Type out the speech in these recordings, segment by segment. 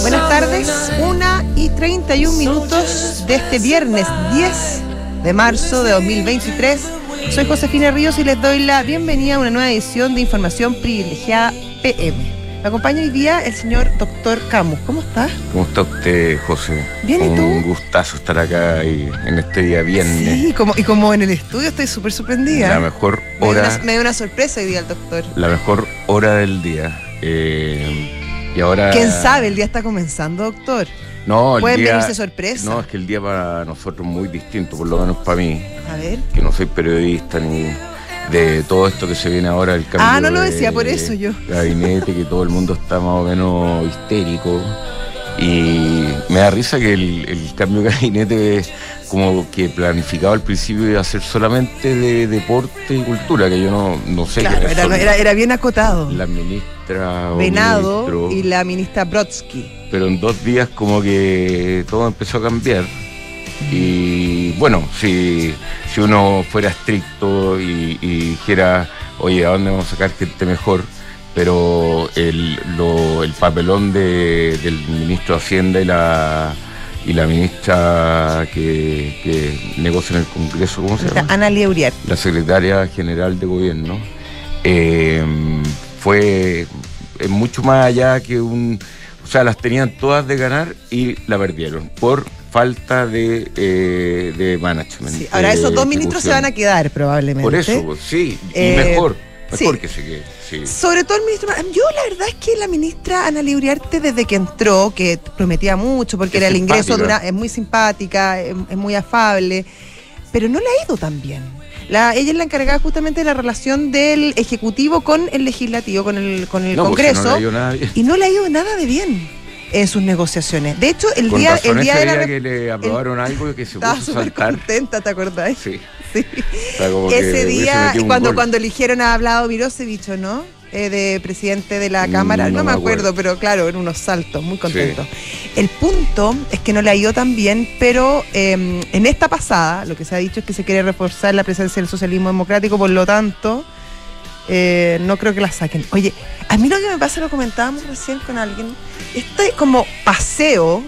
Buenas tardes, una y 31 minutos de este viernes 10 de marzo de 2023. Soy Josefina Ríos y les doy la bienvenida a una nueva edición de Información Privilegiada PM. Me acompaña hoy día el señor doctor Camus. ¿Cómo está? ¿Cómo está usted, José? Bien, ¿y tú? Un gustazo estar acá y, en este día viernes. Sí, como, y como en el estudio estoy súper sorprendida. La mejor Me dio, hora, una, me dio una sorpresa hoy día el doctor. la mejor hora del día. Eh, y ahora. ¿Quién sabe? El día está comenzando, doctor. No, el Pueden día- venirse sorpresas. No, es que el día para nosotros es muy distinto, por lo menos para mí, A ver. que no soy periodista ni de todo esto que se viene ahora, el cambio. Ah, no lo de decía por eso yo. Gabinete, que todo el mundo está más o menos histérico. Y me da risa que el, el cambio de gabinete es como que planificado al principio iba a ser solamente de deporte y cultura, que yo no, no sé Claro, quiénes era, era- era bien acotado. la ministra Venado ministro, y la ministra Brodsky. pero en dos días como que todo empezó a cambiar. Y bueno, si, si uno fuera estricto y, y dijera, oye, ¿a dónde vamos a sacar gente mejor? Pero el, lo- el papelón de- del ministro de Hacienda y la, y la ministra que, que negocia en el Congreso, ¿cómo se llama? Ana Uriarte. la secretaria general de gobierno, eh, fue eh, mucho más allá que un... O sea, las tenían todas de ganar y la perdieron por falta de, eh, de management. Sí, Ahora esos dos ministros se van a quedar probablemente. Por eso, pues, sí, y Eh, mejor, mejor sí. que se quede. Sí. Sobre todo el ministro. Yo la verdad es que la ministra Ana Uriarte desde que entró, que prometía mucho porque Es era el ingreso de una. Es muy simpática, es, es muy afable, pero no le ha ido tan bien. La, ella es la encargada justamente de la relación del Ejecutivo con el Legislativo, con el, con el No, pues, Congreso, si no le dio nada bien. y no le ha ido nada de bien en sus negociaciones. De hecho, el Con día, razón el día ese de la. día que le aprobaron algo y que se Estaba puso súper saltar. contenta, ¿te acordás? Sí. Sí. Ese día, cuando, cuando eligieron a Hablado Mirosevich, ¿o ¿no? Eh, de presidente de la Cámara, Mm, no, no me acuerdo, acuerdo. pero claro, en unos saltos, muy contento. El punto es que no le ha ido tan bien, pero eh, en esta pasada, lo que se ha dicho es que se quiere reforzar la presencia del socialismo democrático, por lo tanto, eh, no creo que la saquen. Oye, a mí lo que me pasa, lo comentábamos recién con alguien, este como paseo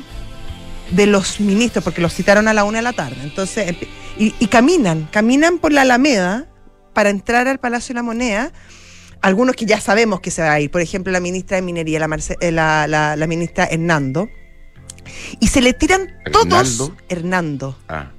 de los ministros, porque los citaron a la una de la tarde, entonces, y, y caminan, caminan por la Alameda para entrar al Palacio de la Moneda, algunos que ya sabemos que se va a ir, por ejemplo, la ministra de Minería, la, Marce- eh, la, la- la ministra Hernando, y se le tiran todos. Hernando, Ah.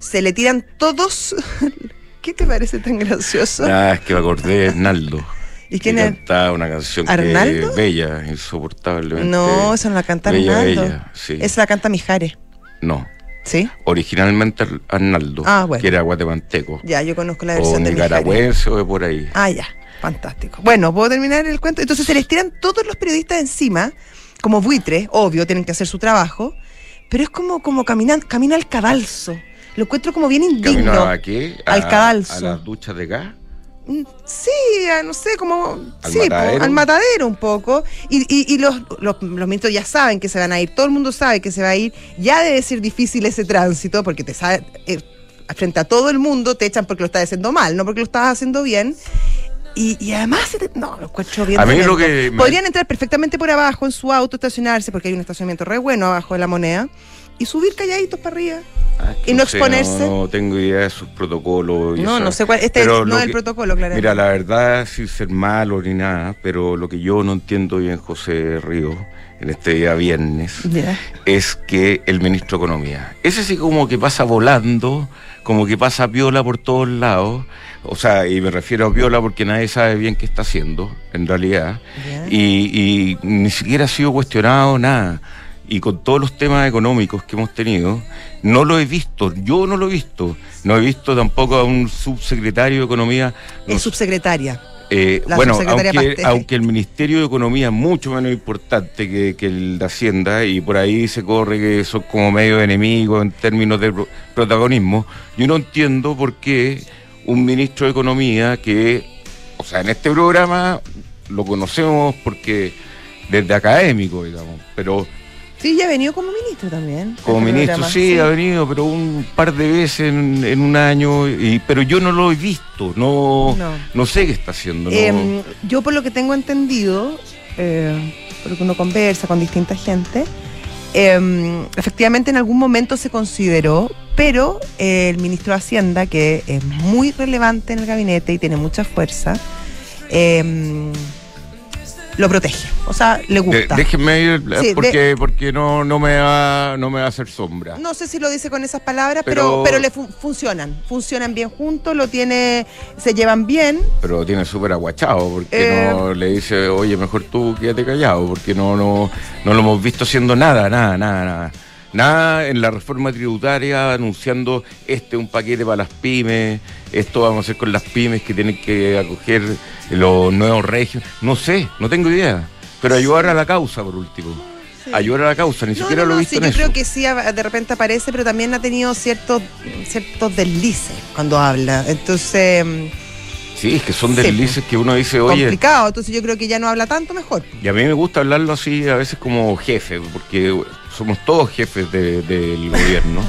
se le tiran todos, ¿qué te parece tan gracioso? Ah, es que me acordé de. ¿Y quién que es? cantaba una canción que ¿Arnaldo? es bella, insoportablemente. No, esa no la canta bella, Hernando. bella, sí. Esa la canta Mijares, No, ¿sí? originalmente Ar- Arnaldo, Ah, bueno. que era guatemalteco. Ya, yo conozco la o versión de Mijares. nicaragüense o de por ahí. Ah, ya, fantástico. Bueno, ¿puedo terminar el cuento? Entonces se les tiran todos los periodistas encima, como buitres, obvio, tienen que hacer su trabajo, pero es como, como caminar, camina al cadalso. Lo encuentro como bien indigno. ¿Camino a qué? A- Al cadalso. A las duchas de gas. Mm, Sí, a, no sé, como. ¿Al sí, po, matadero? al matadero un poco. Y, y- y los, los, los ministros ya saben que se van a ir, todo el mundo sabe que se va a ir. Ya debe ser difícil ese tránsito, porque te sabe, eh, frente a todo el mundo te echan porque lo estás haciendo mal, no porque lo estás haciendo bien. Y, y además, no, lo encuentro bien. A mí lo que me- Podrían entrar perfectamente por abajo en su auto, estacionarse, porque hay un estacionamiento re bueno abajo de la moneda, y subir calladitos para arriba. Ah, es Y no sé, exponerse. No, no tengo idea de sus protocolos. y No, no sé cuál. Este pero no es el protocolo, claro. Mira, la verdad, sin ser malo ni nada, pero lo que yo no entiendo bien, José Río, en este día viernes, es que el ministro de Economía, ese sí como que pasa volando, como que pasa piola por todos lados, o sea, y me refiero a piola porque nadie sabe bien qué está haciendo, en realidad, y ni siquiera ha sido cuestionado nada. Y con todos los temas económicos que hemos tenido, no lo he visto, yo no lo he visto, no he visto tampoco a un subsecretario de Economía. no Es subsecretaria. eh, bueno, aunque, el Ministerio de Economía es mucho menos importante que, que el de Hacienda y por ahí se corre que son como medio enemigos en términos de pro- protagonismo, yo no entiendo por qué un ministro de Economía que, o sea, en este programa lo conocemos porque desde académico, digamos, pero Sí, ya ha venido como ministro también. Como este ministro, sí, ha venido, pero un par de veces en, en un año, y, pero yo no lo he visto, no, No. no. sé qué está haciendo. no- Em, yo por lo que tengo entendido, eh, por lo que uno conversa con distinta gente, em, efectivamente en algún momento se consideró, pero eh, el ministro de Hacienda, que es muy relevante en el gabinete y tiene mucha fuerza, em, lo protege. O sea, le De- gusta. déjenme ir eh, de- porque, porque no, no, me va, no me va a hacer sombra. No sé si lo dice con esas palabras, pero, Pero- pero le fu- funcionan. Funcionan bien juntos, lo tiene, se llevan bien. Pero tiene súper aguachado, porque Eh. no le dice, oye, mejor tú quédate callado, porque no, no, no lo hemos visto haciendo nada, nada, nada, nada. Nada en la reforma tributaria anunciando este un paquete para las pymes, esto vamos a hacer con las pymes que tienen que acoger los nuevos régimenes. No sé, no tengo idea. Pero ayudar a la causa, por último. Ayudar a la causa, ni No, siquiera no, lo he visto sí, en yo eso. creo que sí, de repente aparece, pero también ha tenido ciertos, ciertos deslices cuando habla. Entonces, mm, Sí, es que son Sí, deslices que uno dice, oye, complicado. Entonces yo creo que ya no habla tanto, mejor. Y a mí me gusta hablarlo así a veces como jefe, porque somos todos jefes de- del gobierno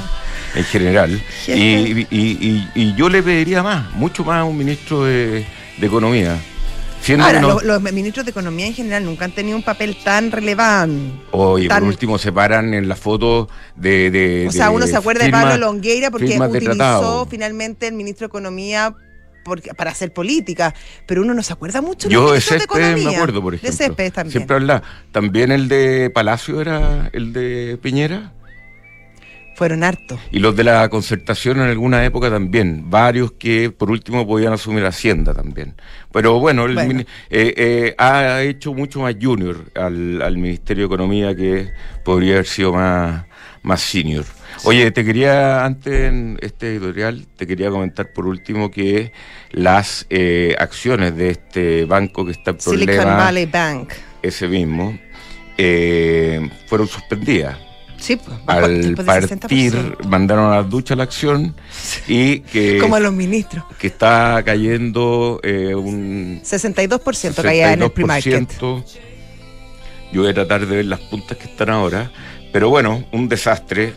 en general. Y, y- y- y yo le pediría más, mucho más a un ministro de, de Economía. Siendo Ahora, los, los ministros de Economía en general nunca han tenido un papel tan relevante. Oye, tan- por último se paran en la foto de... de- O sea, uno se acuerda de Pablo Longueira porque utilizó finalmente el ministro de Economía porque- para hacer política, pero uno no se acuerda mucho de Yo de Economía. me acuerdo, por ejemplo. De Céspedes también. Siempre habla. También el de Palacio era el de Piñera. Fueron hartos. Y los de la concertación en alguna época también, varios que por último podían asumir Hacienda también. Pero bueno, el Bueno. mini- eh, eh, ha hecho mucho más junior al, al Ministerio de Economía que podría haber sido más, más senior. Oye, te quería, antes en este editorial, te quería comentar por último que las eh, acciones de este banco que está en Silicon problema, Valley Bank. ese mismo, eh, fueron suspendidas Sí, pues, al partir 60%. mandaron a la ducha la acción y que, Como a los ministros. que está cayendo eh, un 62% caía en el pre-market. 62%. Yo voy a tratar de ver las puntas que están ahora, pero bueno, un desastre.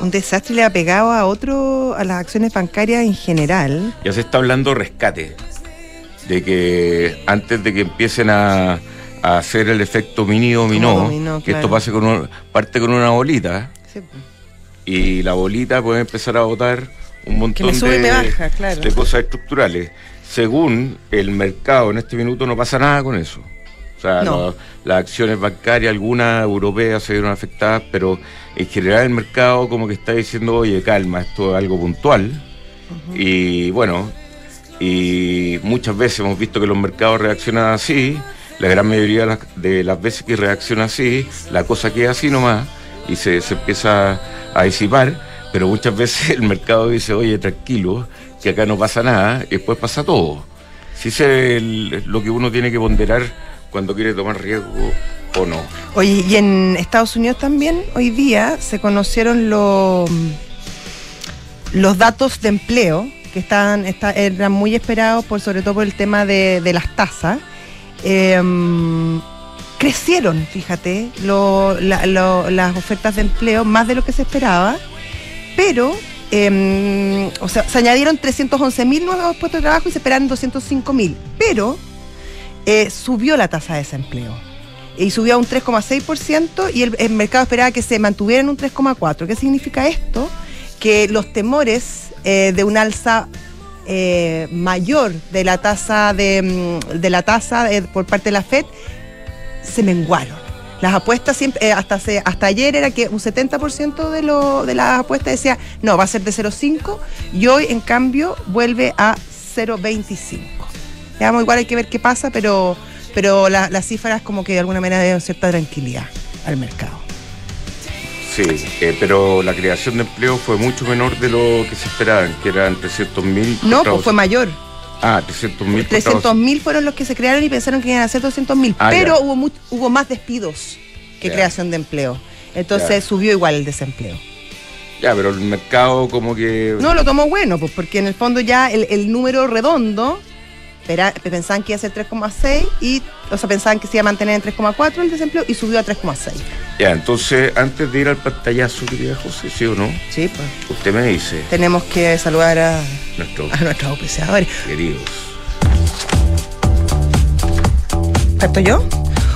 Un desastre le ha pegado a otro, a las acciones bancarias en general. Ya se está hablando rescate, de que antes de que empiecen a, a hacer el efecto mini dominó, dominó, que esto pase con un- parte con una bolita Sí, y la bolita puede empezar a botar un montón me sube de, y me baja, claro. de cosas estructurales. Según el mercado en este minuto no pasa nada con eso. O sea, No. las acciones bancarias, algunas europeas se vieron afectadas, pero en general el mercado como que está diciendo, oye, calma, esto es algo puntual. Y bueno, y muchas veces hemos visto que los mercados reaccionan así, la gran mayoría de las, de las veces que reacciona así, la cosa queda así nomás y se, se empieza a disipar, pero muchas veces el mercado dice, oye, tranquilo, que acá no pasa nada, y después pasa todo. Si es el- lo que uno tiene que ponderar cuando quiere tomar riesgo o no. Oye, y en Estados Unidos también hoy día se conocieron los los datos de empleo que estaban, está- eran muy esperados por sobre todo por el tema de, las tasas. Em, crecieron, fíjate, lo- la- lo- las ofertas de empleo más de lo que se esperaba, pero em, o sea, se añadieron 311 mil nuevos puestos de trabajo y se esperaban 205 mil, pero eh, subió la tasa de desempleo y subió a un 3,6% y el, mercado esperaba que se mantuviera en un 3,4%. ¿Qué significa esto? Que los temores eh, de un alza eh, mayor de la tasa de, mm, la tasa eh, por parte de la Fed se menguaron. Las apuestas siempre, hasta, hasta ayer era que un 70% de, lo, de las apuestas decía, no, va a ser de 0,5 y hoy en cambio vuelve a 0,25. Digamos, igual hay que ver qué pasa, pero, pero la- las cifras como que de alguna manera dieron cierta tranquilidad al mercado. Sí, eh, pero la creación de empleo fue mucho menor de lo que se esperaban, que eran 300 mil. No, pues fue mayor. Ah, 300 mil. 300 mil fueron los que se crearon y pensaron que iban a ser 200 mil, Ah, pero ya. hubo, hubo más despidos que Ya. creación de empleo. Entonces Ya. subió igual el desempleo. Ya, pero el mercado como que... No, lo tomó bueno, pues porque en el fondo ya el, el número redondo pensaban que iba a ser 3,6 y, o sea, pensaban que se iba a mantener en 3,4 el desempleo y subió a 3,6. Ya, entonces, antes de ir al pantallazo, querida José, ¿sí o no? Sí, pues. Usted me dice. Tenemos que saludar a, Nuestro, a nuestros auspiciadores. queridos. ¿Parto yo?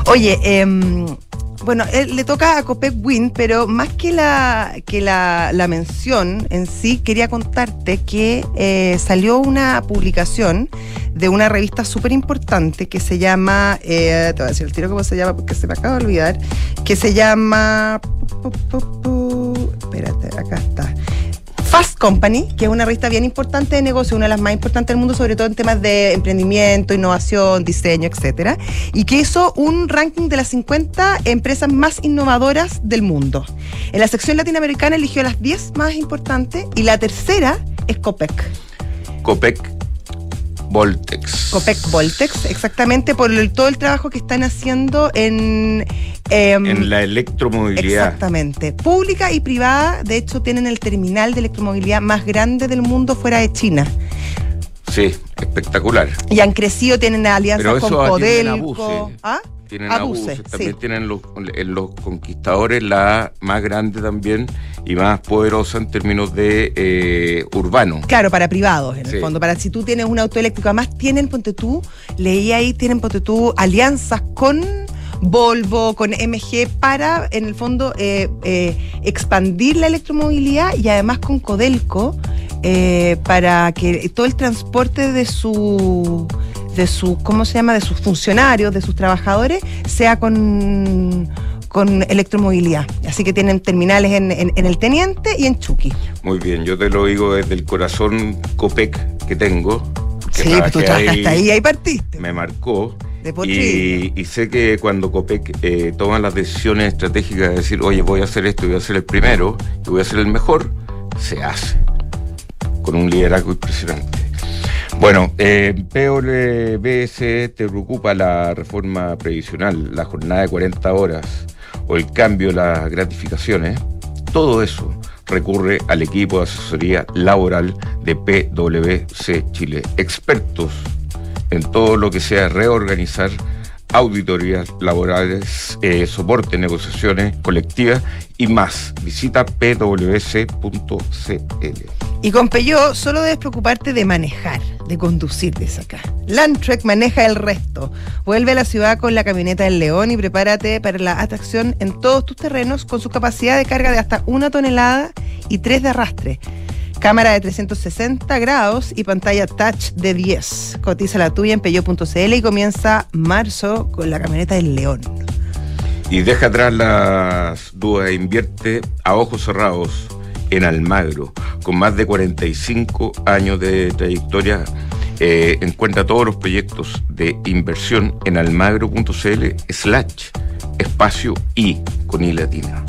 Oye, em, bueno, él, le toca a Copec Win, pero más que la, que la, la mención en sí, quería contarte que eh, salió una publicación de una revista súper importante que se llama, eh, te voy a decir el tiro cómo se llama porque se me acaba de olvidar, que se llama, espérate, acá está. Fast Company, que es una revista bien importante de negocio, una de las más importantes del mundo, sobre todo en temas de emprendimiento, innovación, diseño, etcétera, y que hizo un ranking de las 50 empresas más innovadoras del mundo. En la sección latinoamericana eligió las 10 más importantes y la tercera es Copec. Copec Voltex. Copec Voltex, exactamente por el- todo el trabajo que están haciendo en... em, En la electromovilidad. Exactamente. Pública y privada, de hecho, tienen el terminal de electromovilidad más grande del mundo fuera de China. Sí, espectacular. Y han crecido, tienen alianzas Pero con Codelco. Abuse. ¿Ah? Tienen Abuse, abusos, también sí. tienen los, en los conquistadores la más grande también y más poderosa en términos de eh, urbano. Claro, para privados, en Sí. el fondo. Para si tú tienes un auto eléctrico. Además, tienen, ponte tú, leí ahí, tienen, ponte tú, alianzas con Volvo, con MG, para, en el fondo, eh, eh, expandir la electromovilidad y además con Codelco, eh, para que todo el transporte de su de su, ¿cómo se llama? de sus funcionarios, de sus trabajadores, sea con, con electromovilidad. Así que tienen terminales en, en- en el Teniente y en Chucky. Muy bien, yo te lo digo desde el corazón Copec que tengo. que Sí, pues tú trabajaste ahí, ahí partiste. me marcó. De. Y, y sé que cuando Copec eh, toma las decisiones estratégicas de decir, oye, voy a hacer esto y voy a ser el primero y voy a ser el mejor, se hace. Con un liderazgo impresionante. Bueno, eh, PWS te preocupa la reforma previsional, la jornada de 40 horas o el cambio de las gratificaciones. Todo eso recurre al equipo de asesoría laboral de PwC Chile, expertos en todo lo que sea reorganizar auditorías laborales, eh, soporte, negociaciones colectivas y más. Visita pwc.cl. Y con Peugeot solo debes preocuparte de manejar, de conducir desde acá. Landtrek maneja el resto. Vuelve a la ciudad con la camioneta del León y prepárate para la atracción en todos tus terrenos con su capacidad de carga de hasta una tonelada y tres de arrastre. Cámara de 360 grados y pantalla touch de 10. Cotiza la tuya en peugeot.cl y comienza marzo con la camioneta del León. Y deja atrás las dudas invierte a ojos cerrados en Almagro, con más de 45 años de trayectoria. Eh, encuentra todos los proyectos de inversión en almagro.cl slash espacio y con i latina.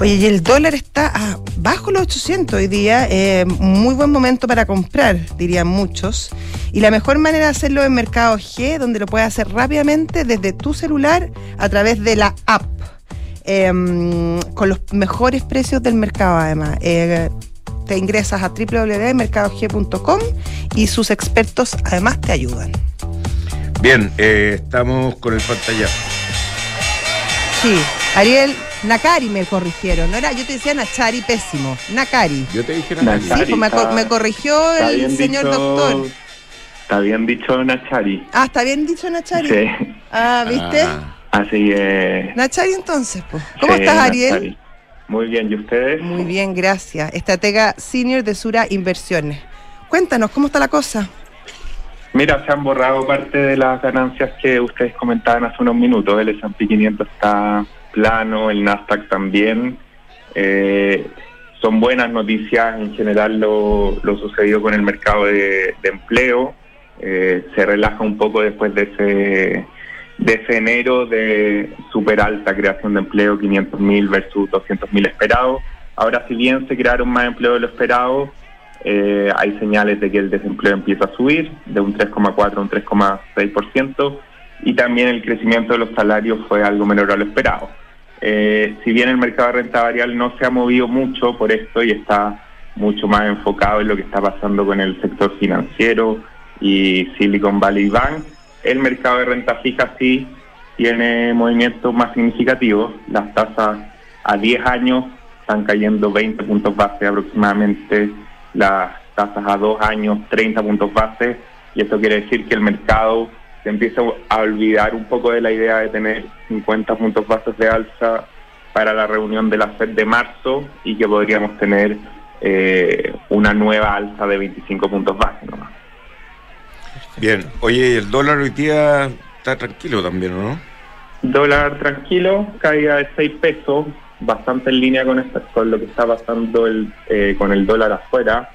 Oye, y el dólar está a bajo los 800 hoy día, eh, muy buen momento para comprar, dirían muchos. Y la mejor manera de hacerlo en Mercado G, donde lo puedes hacer rápidamente desde tu celular a través de la app, em, con los mejores precios del mercado además. Eh, te ingresas a www.mercadog.com y sus expertos además te ayudan. Bien, eh, estamos con el pantallazo. Sí, Ariel, Nakari me corrigieron, no era, yo te decía Nachari pésimo, Nakari. Yo te dije Nachari. Sí, pues me, co- me corrigió Está el bien señor dicho- doctor. Está bien dicho Nachari. Ah, está bien dicho Nachari. Sí. Ah, ¿viste? Ah, Así que. Nachari entonces, pues. ¿Cómo sí, estás, Ariel? Nachari. Muy bien, ¿y ustedes? Muy bien, gracias. Estratega senior de Sura Inversiones. Cuéntanos, ¿cómo está la cosa? Mira, se han borrado parte de las ganancias que ustedes comentaban hace unos minutos. El S&P 500 está plano, el Nasdaq también. Eh, son buenas noticias en general lo, lo sucedido con el mercado de, empleo. Eh, se relaja un poco después de ese, de ese enero de super alta creación de empleo, 500.000 versus 200.000 esperados. Ahora, si bien se crearon más empleo de lo esperado, eh, hay señales de que el desempleo empieza a subir de un 3,4 a un 3,6% y también el crecimiento de los salarios fue algo menor a lo esperado. Eh, si bien el mercado de renta variable no se ha movido mucho por esto y está mucho más enfocado en lo que está pasando con el sector financiero y Silicon Valley Bank. El mercado de renta fija sí tiene movimientos más significativos. Las tasas a 10 años están cayendo 20 puntos base aproximadamente, las tasas a 2 años 30 puntos base, y esto quiere decir que el mercado se empieza a olvidar un poco de la idea de tener 50 puntos bases de alza para la reunión de la FED de marzo y que podríamos tener eh, una nueva alza de 25 puntos base nomás. Bien, oye, el dólar hoy día está tranquilo también, ¿no? Dólar tranquilo, caída de 6 pesos, bastante en línea con, con lo que está pasando el, eh, con el dólar afuera.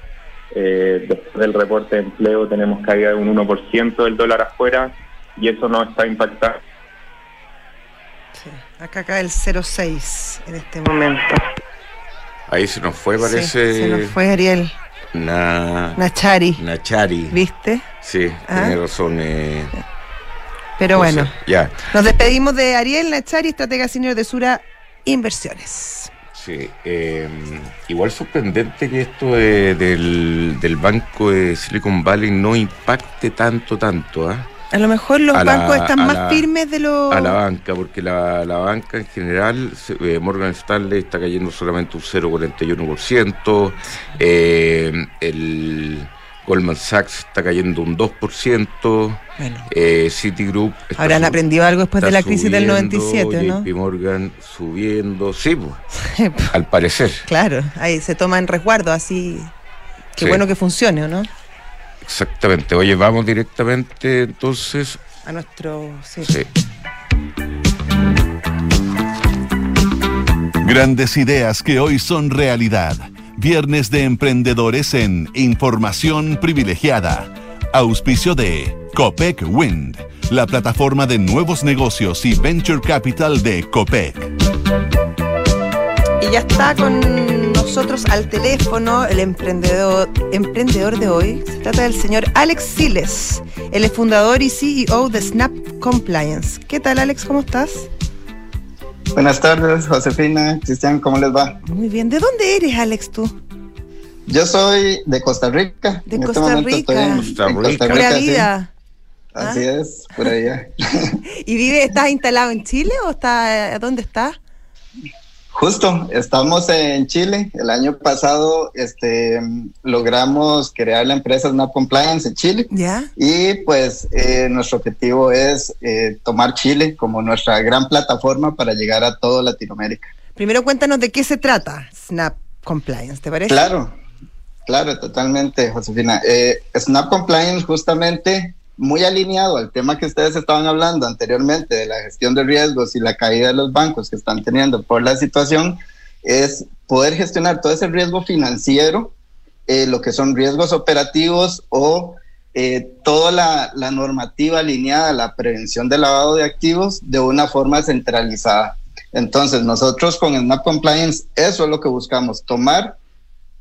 Eh, después del reporte de empleo tenemos caída de un 1% del dólar afuera y eso no está impactando. Sí, acá cae el 0,6 en este momento. Ahí se nos fue, parece. se nos fue Ariel. Na... Nachari. Nachari. ¿Viste? Sí, ¿Ah? tiene razón. Eh... Pero no bueno, ya. nos despedimos de Ariel Nachari, estratega senior de Sura Inversiones. Sí, eh, igual sorprendente que esto de- del, del banco de Silicon Valley no impacte tanto, tanto, ¿ah? A lo mejor los A la- bancos están más la- firmes de los... a la banca, porque la, la banca en general, eh, Morgan Stanley está cayendo solamente un 0,41%, eh, el Goldman Sachs está cayendo un 2%, Bueno, eh, Citigroup está habrán aprendido algo después de la crisis del subiendo, 97, ¿no? JP Morgan subiendo, sí, pues, al parecer. claro, ahí se toman resguardo, así... Qué Sí. bueno que funcione, ¿o no? Exactamente. Oye, vamos directamente entonces. A nuestro... Sí. Sí. Grandes ideas que hoy son realidad. Viernes de emprendedores en Información Privilegiada. Auspicio de Copec Wind, la plataforma de nuevos negocios y venture capital de Copec. Y ya está con nosotros al teléfono el emprendedor, emprendedor de hoy. Se trata del señor Alex Siles. Él es fundador y CEO de Snap Compliance. ¿Qué tal, Alex? ¿Cómo estás? Buenas tardes, Josefina, Cristian, ¿cómo les va? Muy bien. ¿De dónde eres, Alex, tú? Yo soy de Costa Rica. De En este Costa momento estoy Rica. en- Costa en Costa Rica. Rica, Pura sí. vida. Así ¿Ah? es, por allá. ¿Y vive, estás instalado en Chile o está, dónde estás? Justo, estamos en Chile. El año pasado este, logramos crear la empresa Snap Compliance en Chile. Y pues eh, nuestro objetivo es eh, tomar Chile como nuestra gran plataforma para llegar a toda Latinoamérica. Primero cuéntanos de qué se trata Snap Compliance, ¿te parece? Claro, claro, totalmente, Josefina. Eh, Snap Compliance justamente muy alineado al tema que ustedes estaban hablando anteriormente de la gestión de riesgos y la caída de los bancos que están teniendo por la situación, es poder gestionar todo ese riesgo financiero, eh, lo que son riesgos operativos o eh, toda la, la normativa alineada a la prevención del lavado de activos de una forma centralizada. Entonces, nosotros con Snap Compliance, eso es lo que buscamos, tomar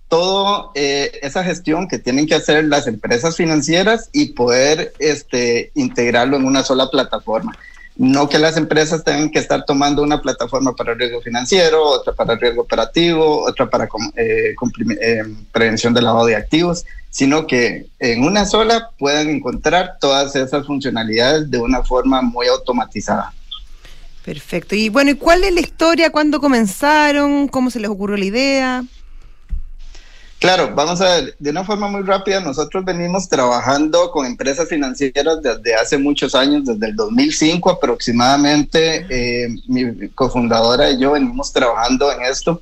toda esa gestión que tienen que hacer las empresas financieras y poder este, integrarlo en una sola plataforma. No que las empresas tengan que estar tomando una plataforma para riesgo financiero, otra para riesgo operativo, otra para eh, eh, prevención del lavado de activos, sino que en una sola puedan encontrar todas esas funcionalidades de una forma muy automatizada. Perfecto. Y bueno, ¿y cuál es la historia? ¿Cuándo comenzaron? ¿Cómo se les ocurrió la idea? Claro, vamos a ver, de una forma muy rápida, nosotros venimos trabajando con empresas financieras desde hace muchos años, desde el 2005 aproximadamente, eh, mi cofundadora y yo venimos trabajando en esto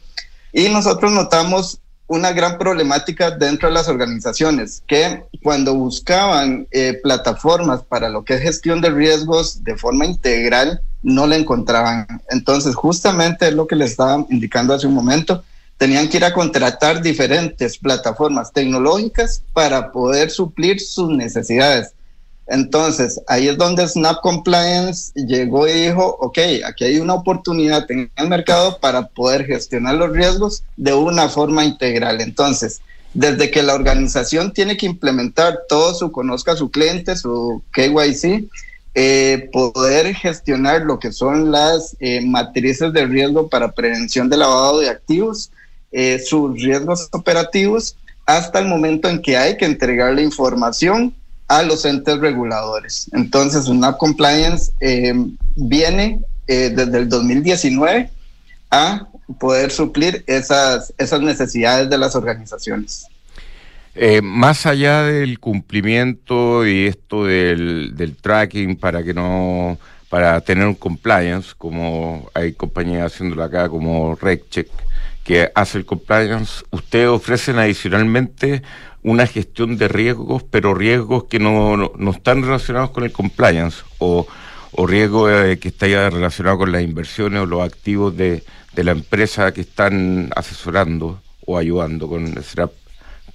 y nosotros notamos una gran problemática dentro de las organizaciones, que cuando buscaban eh, plataformas para lo que es gestión de riesgos de forma integral, no la encontraban. Entonces, justamente es lo que les estaba indicando hace un momento, tenían que ir a contratar diferentes plataformas tecnológicas para poder suplir sus necesidades. Entonces, ahí es donde Snap Compliance llegó y dijo, ok, aquí hay una oportunidad en el mercado para poder gestionar los riesgos de una forma integral. Entonces, desde que la organización tiene que implementar todo su conozca a su cliente, su KYC, eh, poder gestionar lo que son las eh, matrices de riesgo para prevención de lavado de activos, eh, sus riesgos operativos, hasta el momento en que hay que entregar la información a los entes reguladores. Entonces, SNAP Compliance eh, viene eh, desde el 2019 a poder suplir esas, esas necesidades de las organizaciones. Más allá del cumplimiento y esto del, del, tracking para que no para tener un compliance, como hay compañías haciéndolo acá como RegCheck, que hace el compliance, ustedes ofrecen adicionalmente una gestión de riesgos, pero riesgos que no, no, están relacionados con el compliance o, o riesgos eh, que están relacionados con las inversiones o los activos de, de la empresa que están asesorando o ayudando con el SRAP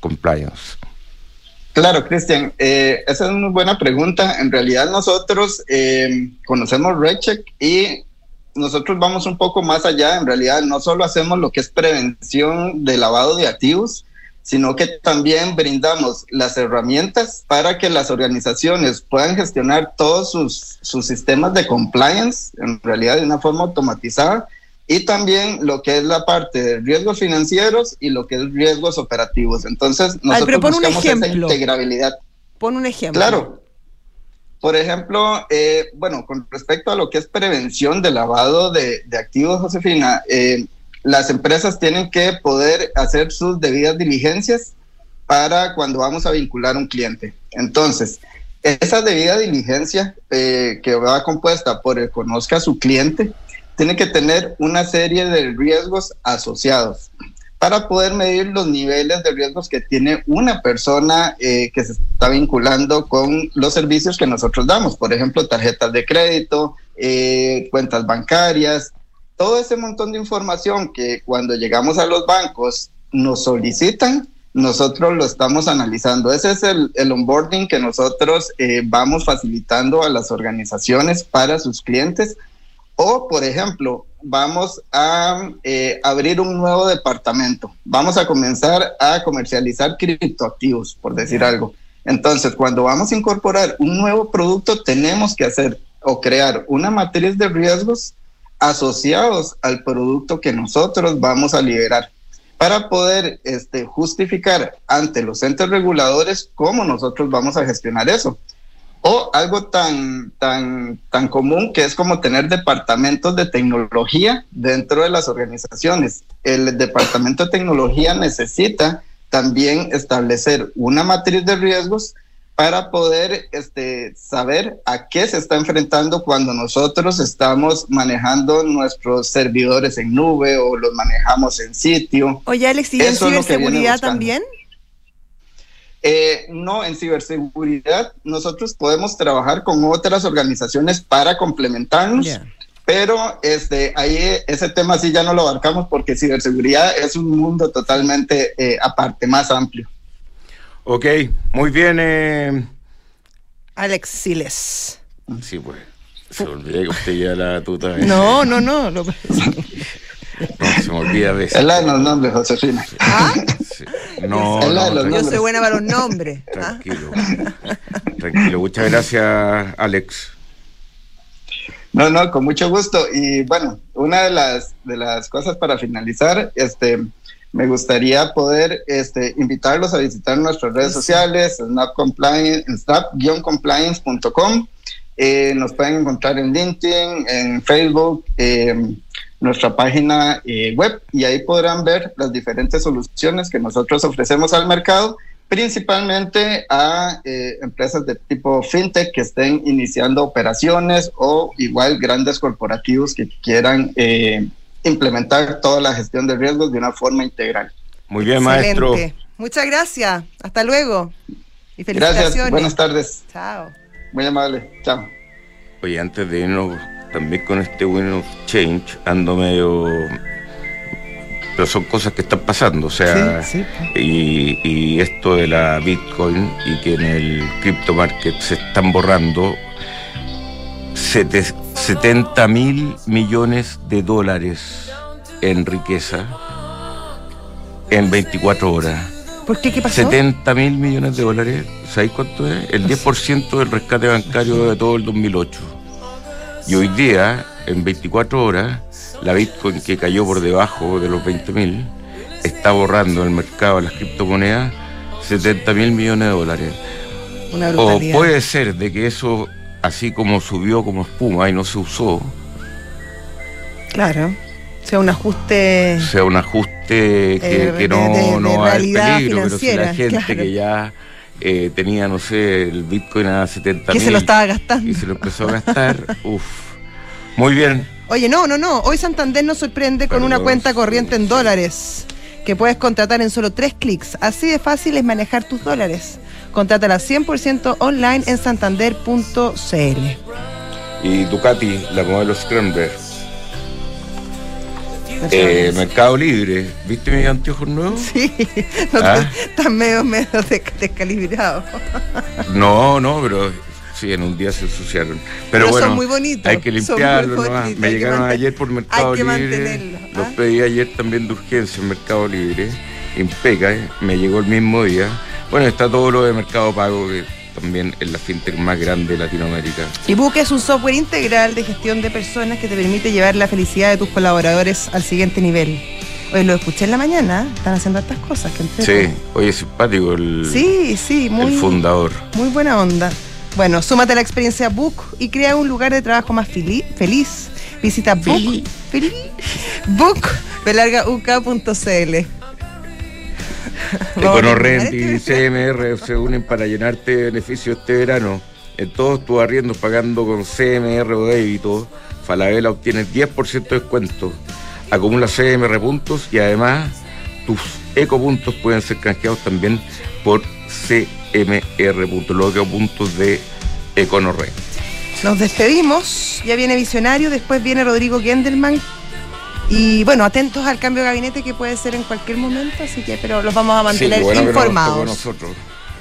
Compliance. Claro, Cristian, eh, esa es una buena pregunta. En realidad nosotros eh, conocemos RedCheck y nosotros vamos un poco más allá. En realidad no solo hacemos lo que es prevención de lavado de activos, sino que también brindamos las herramientas para que las organizaciones puedan gestionar todos sus, sus sistemas de compliance, en realidad de una forma automatizada, y también lo que es la parte de riesgos financieros y lo que es riesgos operativos. Entonces, nosotros buscamos esa integrabilidad. Pon un ejemplo. Claro. Por ejemplo, eh, bueno, con respecto a lo que es prevención de lavado de, activos, Josefina, eh, las empresas tienen que poder hacer sus debidas diligencias para cuando vamos a vincular un cliente. Entonces, esa debida diligencia eh, que va compuesta por el conozca a su cliente, tiene que tener una serie de riesgos asociados para poder medir los niveles de riesgos que tiene una persona eh, que se está vinculando con los servicios que nosotros damos, por ejemplo, tarjetas de crédito, eh, cuentas bancarias, todo ese montón de información que cuando llegamos a los bancos nos solicitan, nosotros lo estamos analizando. Ese es el, onboarding que nosotros eh, vamos facilitando a las organizaciones para sus clientes o, por ejemplo, vamos a eh, abrir un nuevo departamento. Vamos a comenzar a comercializar criptoactivos, por decir algo. Entonces, cuando vamos a incorporar un nuevo producto, tenemos que hacer o crear una matriz de riesgos asociados al producto que nosotros vamos a liberar para poder este, justificar ante los entes reguladores cómo nosotros vamos a gestionar eso. O algo tan, tan, tan común que es como tener departamentos de tecnología dentro de las organizaciones. El departamento de tecnología necesita también establecer una matriz de riesgos para poder este, saber a qué se está enfrentando cuando nosotros estamos manejando nuestros servidores en nube o los manejamos en sitio. Oye, Alex, ¿y en ciberseguridad también? Eh, no, en ciberseguridad nosotros podemos trabajar con otras organizaciones para complementarnos. Pero este, ahí ese tema sí ya no lo abarcamos porque ciberseguridad es un mundo totalmente eh, aparte, más amplio. Ok, muy bien. Eh. Alex Siles. Sí, pues. Se olvida que usted ya la tuta. No, no, no. no. se me olvida a veces. Es la de los nombres, Josefina. ¿Ah? No, yo soy buena para los nombres. ¿ah? Tranquilo. Tranquilo. Muchas gracias, Alex. No, no, con mucho gusto. Y bueno, una de las, de las cosas para finalizar, este, me gustaría poder este, invitarlos a visitar nuestras redes sociales, snap-compliance.com. Eh, nos pueden encontrar en LinkedIn, en Facebook, eh, nuestra página eh, web y ahí podrán ver las diferentes soluciones que nosotros ofrecemos al mercado, principalmente a eh, empresas de tipo fintech que estén iniciando operaciones o igual grandes corporativos que quieran eh, implementar toda la gestión de riesgos de una forma integral. Muy bien, maestro. Muchas gracias. Hasta luego. Y felicitaciones. Gracias. Buenas tardes. Chao. Muy amable. Chao. Oye, antes de irnos también con este Win of Change ando medio pero son cosas que están pasando, o sea, Y, esto de la Bitcoin y que en el crypto market se están borrando 70 mil millones de dólares en riqueza en 24 horas. ¿Por qué? ¿Qué pasó? 70 mil millones de dólares, ¿sabéis cuánto es? El 10% del rescate bancario de todo el 2008. Y hoy día, en 24 horas, la Bitcoin que cayó por debajo de los 20 mil está borrando el mercado de las criptomonedas 70 mil millones de dólares. Una O puede ser de que eso, así como subió como espuma y no se usó, Claro. Sea, un ajuste. sea un ajuste que, Eh, que de- no, de- de no realidad peligro, pero si la gente claro. que ya eh, tenía, no sé, el Bitcoin a 70 que se lo estaba gastando. y se lo empezó a gastar, uff. Muy bien. Oye, no, no, no. Hoy Santander nos sorprende con una cuenta corriente en dólares que puedes contratar en solo tres clics. Así de fácil es manejar tus dólares. Contrátala 100% online en santander.cl. Y Ducati, la modelo Scrambler. Eh, Mercado Libre, ¿viste mis anteojos nuevos? Sí, no ¿Ah? estás medio, medio des- descalibrado. No, no, pero sí, en un día se ensuciaron. Pero, Pero son bueno, muy bonitos, hay que limpiarlos Me llegaron ayer por Mercado Libre. mantenerlos, Los ¿ah? pedí ayer también de urgencia en Mercado Libre. Impeca, ¿eh? me llegó el mismo día. Bueno, está todo lo de Mercado Pago, que también es la fintech más grande de Latinoamérica. ebook es un software integral de gestión de personas que te permite llevar la felicidad de tus colaboradores al siguiente nivel. Hoy lo escuché en la mañana, están haciendo estas cosas que. Sí, oye, simpático el, Sí, sí, muy, el fundador. muy buena onda. Bueno, súmate a la experiencia Book y crea un lugar de trabajo más feliz. Visita Book, feliz, Book, belargauk.cl. Terminar y CMR se unen para llenarte de beneficios este verano. En todos tus arriendos pagando con CMR o débito, Falabella obtienes 10% de descuento. Acumula CMR puntos y además tus ecopuntos pueden ser canjeados también por CMR puntos, los puntos de EconoRent. Nos despedimos, ya viene Visionario, después viene Rodrigo Gendelman. Y bueno, atentos al cambio de gabinete que puede ser en cualquier momento, así que, pero los vamos a mantener bueno informados. nosotros.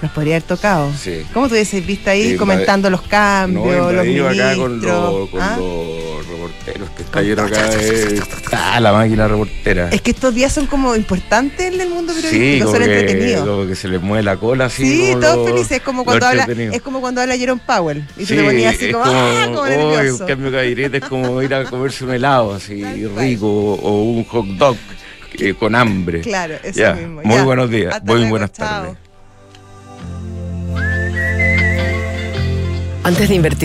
Nos podría haber tocado. Sí. ¿Cómo tú hubieses visto ahí Sí, comentando los cambios, No, los ministros? acá con, los, con ¿ah? los reporteros que lleno acá de está la máquina reportera. Es que estos días son como importantes en el mundo Sí, periodístico, como son entretenidos. como que se les mueve la cola así. Sí, como todos lo- felices, es como lo cuando habla, es como cuando habla Jerome Powell. Y tú Sí, te ponías así es como, ¡ah! como "Oy, nervioso. un cambio de gabinete es como ir a comerse un helado así rico o un hot dog eh, con hambre. Claro, eso Ya, mismo. Muy ya. buenos días, Hasta muy luego, buenas chao. tardes. Antes de invertir